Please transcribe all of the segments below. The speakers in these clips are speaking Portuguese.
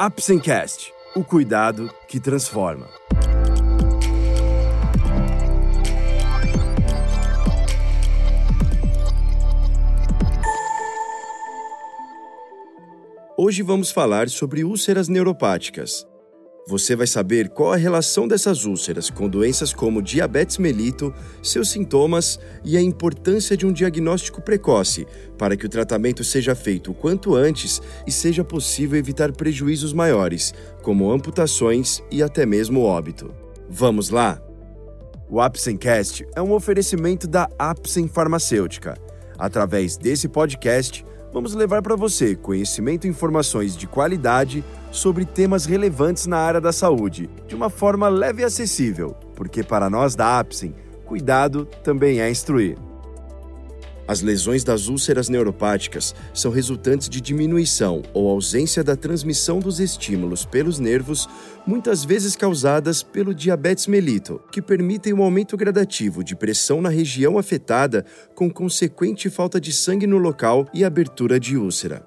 Apsencast, o cuidado que transforma. Hoje vamos falar sobre úlceras neuropáticas. Você vai saber qual a relação dessas úlceras com doenças como diabetes mellitus, seus sintomas e a importância de um diagnóstico precoce para que o tratamento seja feito o quanto antes e seja possível evitar prejuízos maiores, como amputações e até mesmo óbito. Vamos lá? O Apsencast é um oferecimento da Apsen Farmacêutica. Através desse podcast, vamos levar para você conhecimento e informações de qualidade sobre temas relevantes na área da saúde, de uma forma leve e acessível, porque para nós da Apsen, cuidado também é instruir. As lesões das úlceras neuropáticas são resultantes de diminuição ou ausência da transmissão dos estímulos pelos nervos, muitas vezes causadas pelo diabetes mellitus, que permitem um aumento gradativo de pressão na região afetada, com consequente falta de sangue no local e abertura de úlcera.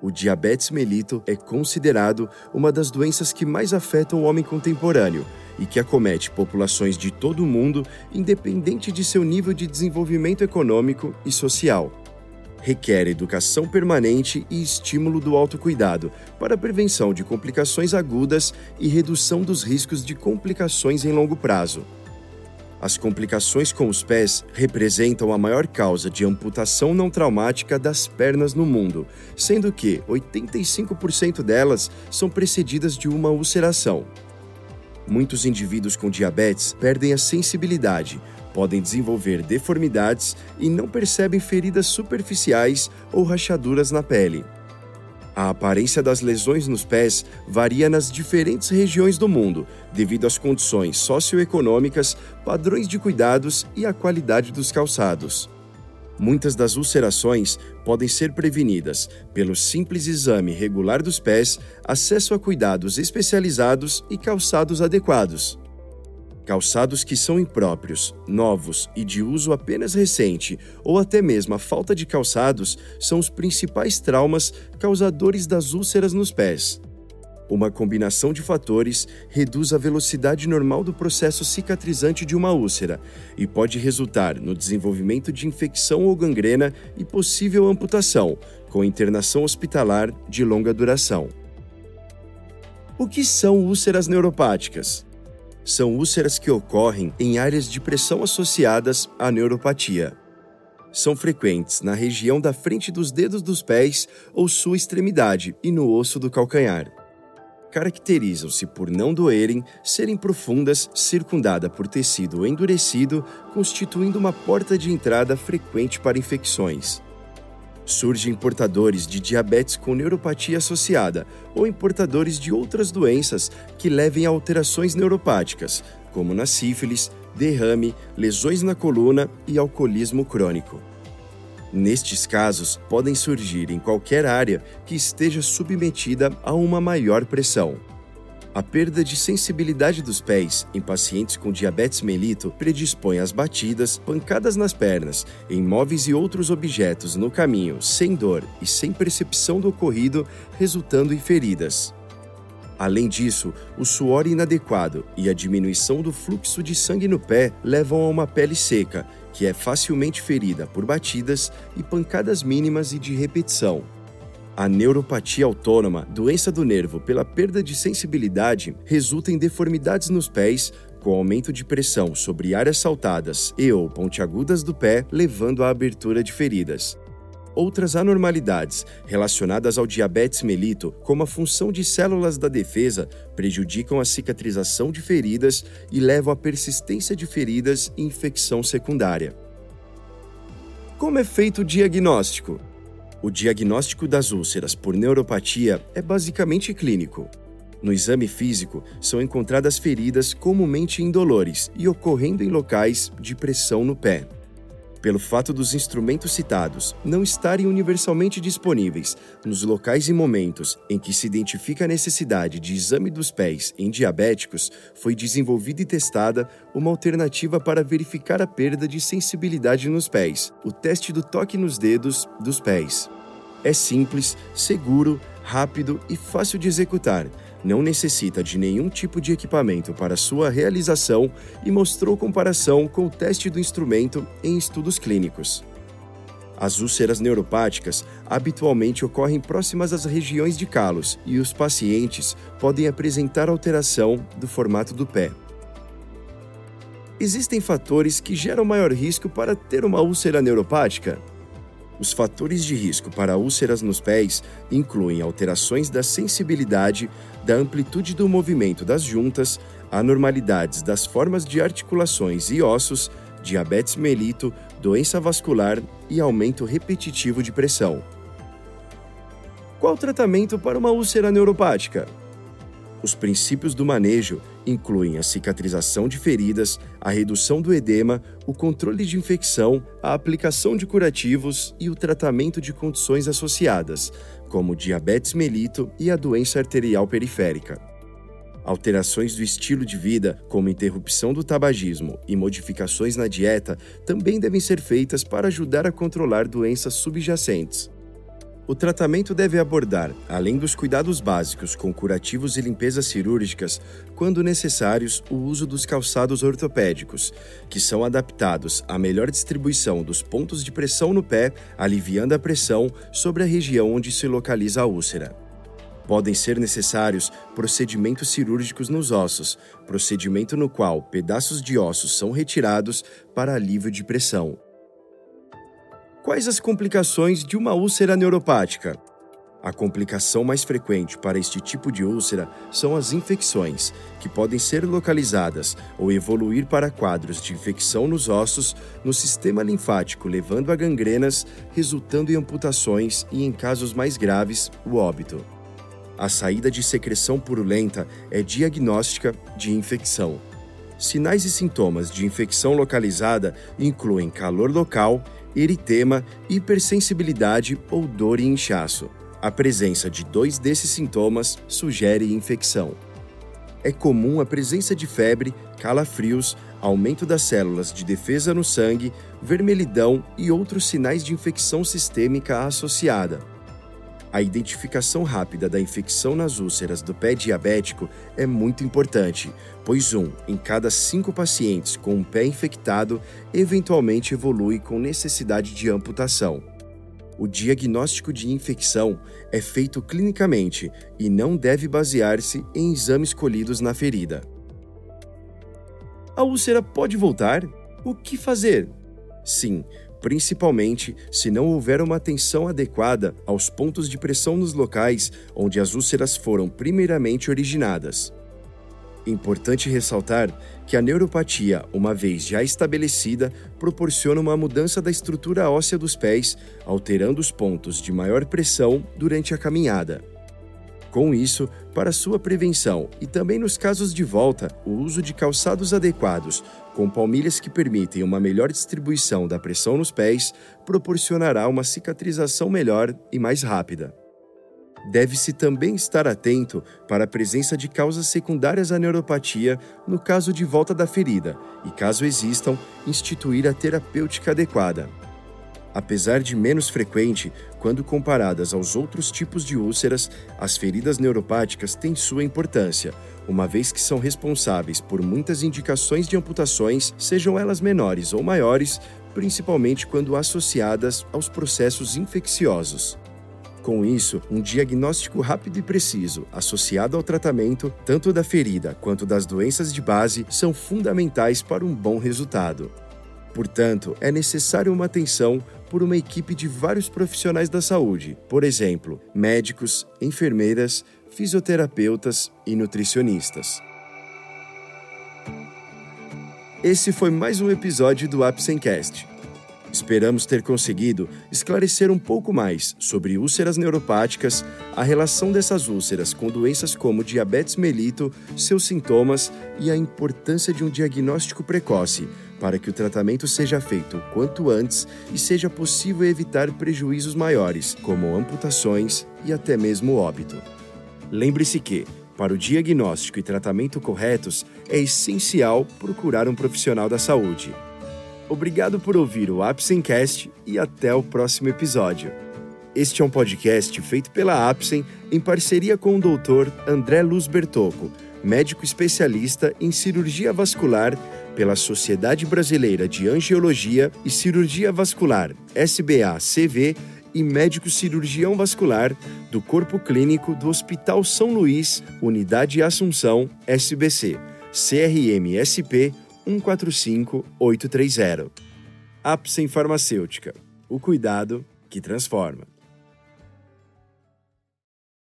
O diabetes mellitus é considerado uma das doenças que mais afetam o homem contemporâneo e que acomete populações de todo o mundo, independente de seu nível de desenvolvimento econômico e social. Requer educação permanente e estímulo do autocuidado para prevenção de complicações agudas e redução dos riscos de complicações em longo prazo. As complicações com os pés representam a maior causa de amputação não traumática das pernas no mundo, sendo que 85% delas são precedidas de uma ulceração. Muitos indivíduos com diabetes perdem a sensibilidade, podem desenvolver deformidades e não percebem feridas superficiais ou rachaduras na pele. A aparência das lesões nos pés varia nas diferentes regiões do mundo, devido às condições socioeconômicas, padrões de cuidados e a qualidade dos calçados. Muitas das ulcerações podem ser prevenidas pelo simples exame regular dos pés, acesso a cuidados especializados e calçados adequados. Calçados que são impróprios, novos e de uso apenas recente, ou até mesmo a falta de calçados, são os principais traumas causadores das úlceras nos pés. Uma combinação de fatores reduz a velocidade normal do processo cicatrizante de uma úlcera e pode resultar no desenvolvimento de infecção ou gangrena e possível amputação, com internação hospitalar de longa duração. O que são úlceras neuropáticas? são úlceras que ocorrem em áreas de pressão associadas à neuropatia. São frequentes na região da frente dos dedos dos pés ou sua extremidade e no osso do calcanhar. Caracterizam-se por não doerem, serem profundas, circundada por tecido endurecido, constituindo uma porta de entrada frequente para infecções surgem portadores de diabetes com neuropatia associada ou importadores de outras doenças que levem a alterações neuropáticas, como na sífilis, derrame, lesões na coluna e alcoolismo crônico. Nestes casos, podem surgir em qualquer área que esteja submetida a uma maior pressão. A perda de sensibilidade dos pés em pacientes com diabetes mellitus predispõe às batidas, pancadas nas pernas, em móveis e outros objetos no caminho, sem dor e sem percepção do ocorrido, resultando em feridas. Além disso, o suor inadequado e a diminuição do fluxo de sangue no pé levam a uma pele seca, que é facilmente ferida por batidas e pancadas mínimas e de repetição. A neuropatia autônoma, doença do nervo pela perda de sensibilidade, resulta em deformidades nos pés, com aumento de pressão sobre áreas saltadas e ou pontiagudas do pé, levando à abertura de feridas. Outras anormalidades relacionadas ao diabetes mellitus, como a função de células da defesa, prejudicam a cicatrização de feridas e levam à persistência de feridas e infecção secundária. Como é feito o diagnóstico? O diagnóstico das úlceras por neuropatia é basicamente clínico. No exame físico, são encontradas feridas comumente indolores e ocorrendo em locais de pressão no pé. Pelo fato dos instrumentos citados não estarem universalmente disponíveis nos locais e momentos em que se identifica a necessidade de exame dos pés em diabéticos, foi desenvolvida e testada uma alternativa para verificar a perda de sensibilidade nos pés, o teste do toque nos dedos dos pés. É simples, seguro, rápido e fácil de executar. Não necessita de nenhum tipo de equipamento para sua realização e mostrou comparação com o teste do instrumento em estudos clínicos. As úlceras neuropáticas habitualmente ocorrem próximas às regiões de calos e os pacientes podem apresentar alteração do formato do pé. Existem fatores que geram maior risco para ter uma úlcera neuropática? Os fatores de risco para úlceras nos pés incluem alterações da sensibilidade, da amplitude do movimento das juntas, anormalidades das formas de articulações e ossos, diabetes melito, doença vascular e aumento repetitivo de pressão. Qual o tratamento para uma úlcera neuropática? Os princípios do manejo incluem a cicatrização de feridas, a redução do edema, o controle de infecção, a aplicação de curativos e o tratamento de condições associadas, como diabetes melito e a doença arterial periférica. Alterações do estilo de vida, como interrupção do tabagismo e modificações na dieta, também devem ser feitas para ajudar a controlar doenças subjacentes. O tratamento deve abordar, além dos cuidados básicos com curativos e limpezas cirúrgicas, quando necessários, o uso dos calçados ortopédicos, que são adaptados à melhor distribuição dos pontos de pressão no pé, aliviando a pressão sobre a região onde se localiza a úlcera. Podem ser necessários procedimentos cirúrgicos nos ossos, procedimento no qual pedaços de ossos são retirados para alívio de pressão. Quais as complicações de uma úlcera neuropática? A complicação mais frequente para este tipo de úlcera são as infecções, que podem ser localizadas ou evoluir para quadros de infecção nos ossos, no sistema linfático, levando a gangrenas, resultando em amputações e, em casos mais graves, o óbito. A saída de secreção purulenta é diagnóstica de infecção. Sinais e sintomas de infecção localizada incluem calor local, eritema, hipersensibilidade ou dor e inchaço. A presença de dois desses sintomas sugere infecção. É comum a presença de febre, calafrios, aumento das células de defesa no sangue, vermelhidão e outros sinais de infecção sistêmica associada. A identificação rápida da infecção nas úlceras do pé diabético é muito importante, pois um em cada cinco pacientes com um pé infectado eventualmente evolui com necessidade de amputação. O diagnóstico de infecção é feito clinicamente e não deve basear-se em exames colhidos na ferida. A úlcera pode voltar? O que fazer? Sim, principalmente se não houver uma atenção adequada aos pontos de pressão nos locais onde as úlceras foram primeiramente originadas. Importante ressaltar que a neuropatia, uma vez já estabelecida, proporciona uma mudança da estrutura óssea dos pés, alterando os pontos de maior pressão durante a caminhada. Com isso, para sua prevenção e também nos casos de volta, o uso de calçados adequados, com palmilhas que permitem uma melhor distribuição da pressão nos pés, proporcionará uma cicatrização melhor e mais rápida. Deve-se também estar atento para a presença de causas secundárias à neuropatia no caso de volta da ferida e, caso existam, instituir a terapêutica adequada. Apesar de menos frequente, quando comparadas aos outros tipos de úlceras, as feridas neuropáticas têm sua importância, uma vez que são responsáveis por muitas indicações de amputações, sejam elas menores ou maiores, principalmente quando associadas aos processos infecciosos. Com isso, um diagnóstico rápido e preciso, associado ao tratamento, tanto da ferida quanto das doenças de base, são fundamentais para um bom resultado. Portanto, é necessário uma atenção por uma equipe de vários profissionais da saúde, por exemplo, médicos, enfermeiras, fisioterapeutas e nutricionistas. Esse foi mais um episódio do Apsencast. Esperamos ter conseguido esclarecer um pouco mais sobre úlceras neuropáticas, a relação dessas úlceras com doenças como diabetes melito, seus sintomas e a importância de um diagnóstico precoce para que o tratamento seja feito o quanto antes e seja possível evitar prejuízos maiores, como amputações e até mesmo óbito. Lembre-se que, para o diagnóstico e tratamento corretos, é essencial procurar um profissional da saúde. Obrigado por ouvir o Apsencast e até o próximo episódio. Este é um podcast feito pela Apsen em parceria com o Dr. André Luz Bertocco, médico especialista em cirurgia vascular pela Sociedade Brasileira de Angiologia e Cirurgia Vascular, SBA-CV, e médico cirurgião vascular do Corpo Clínico do Hospital São Luís, Unidade Assunção, SBC, CRM-SP 145830. Apsen Farmacêutica. O cuidado que transforma.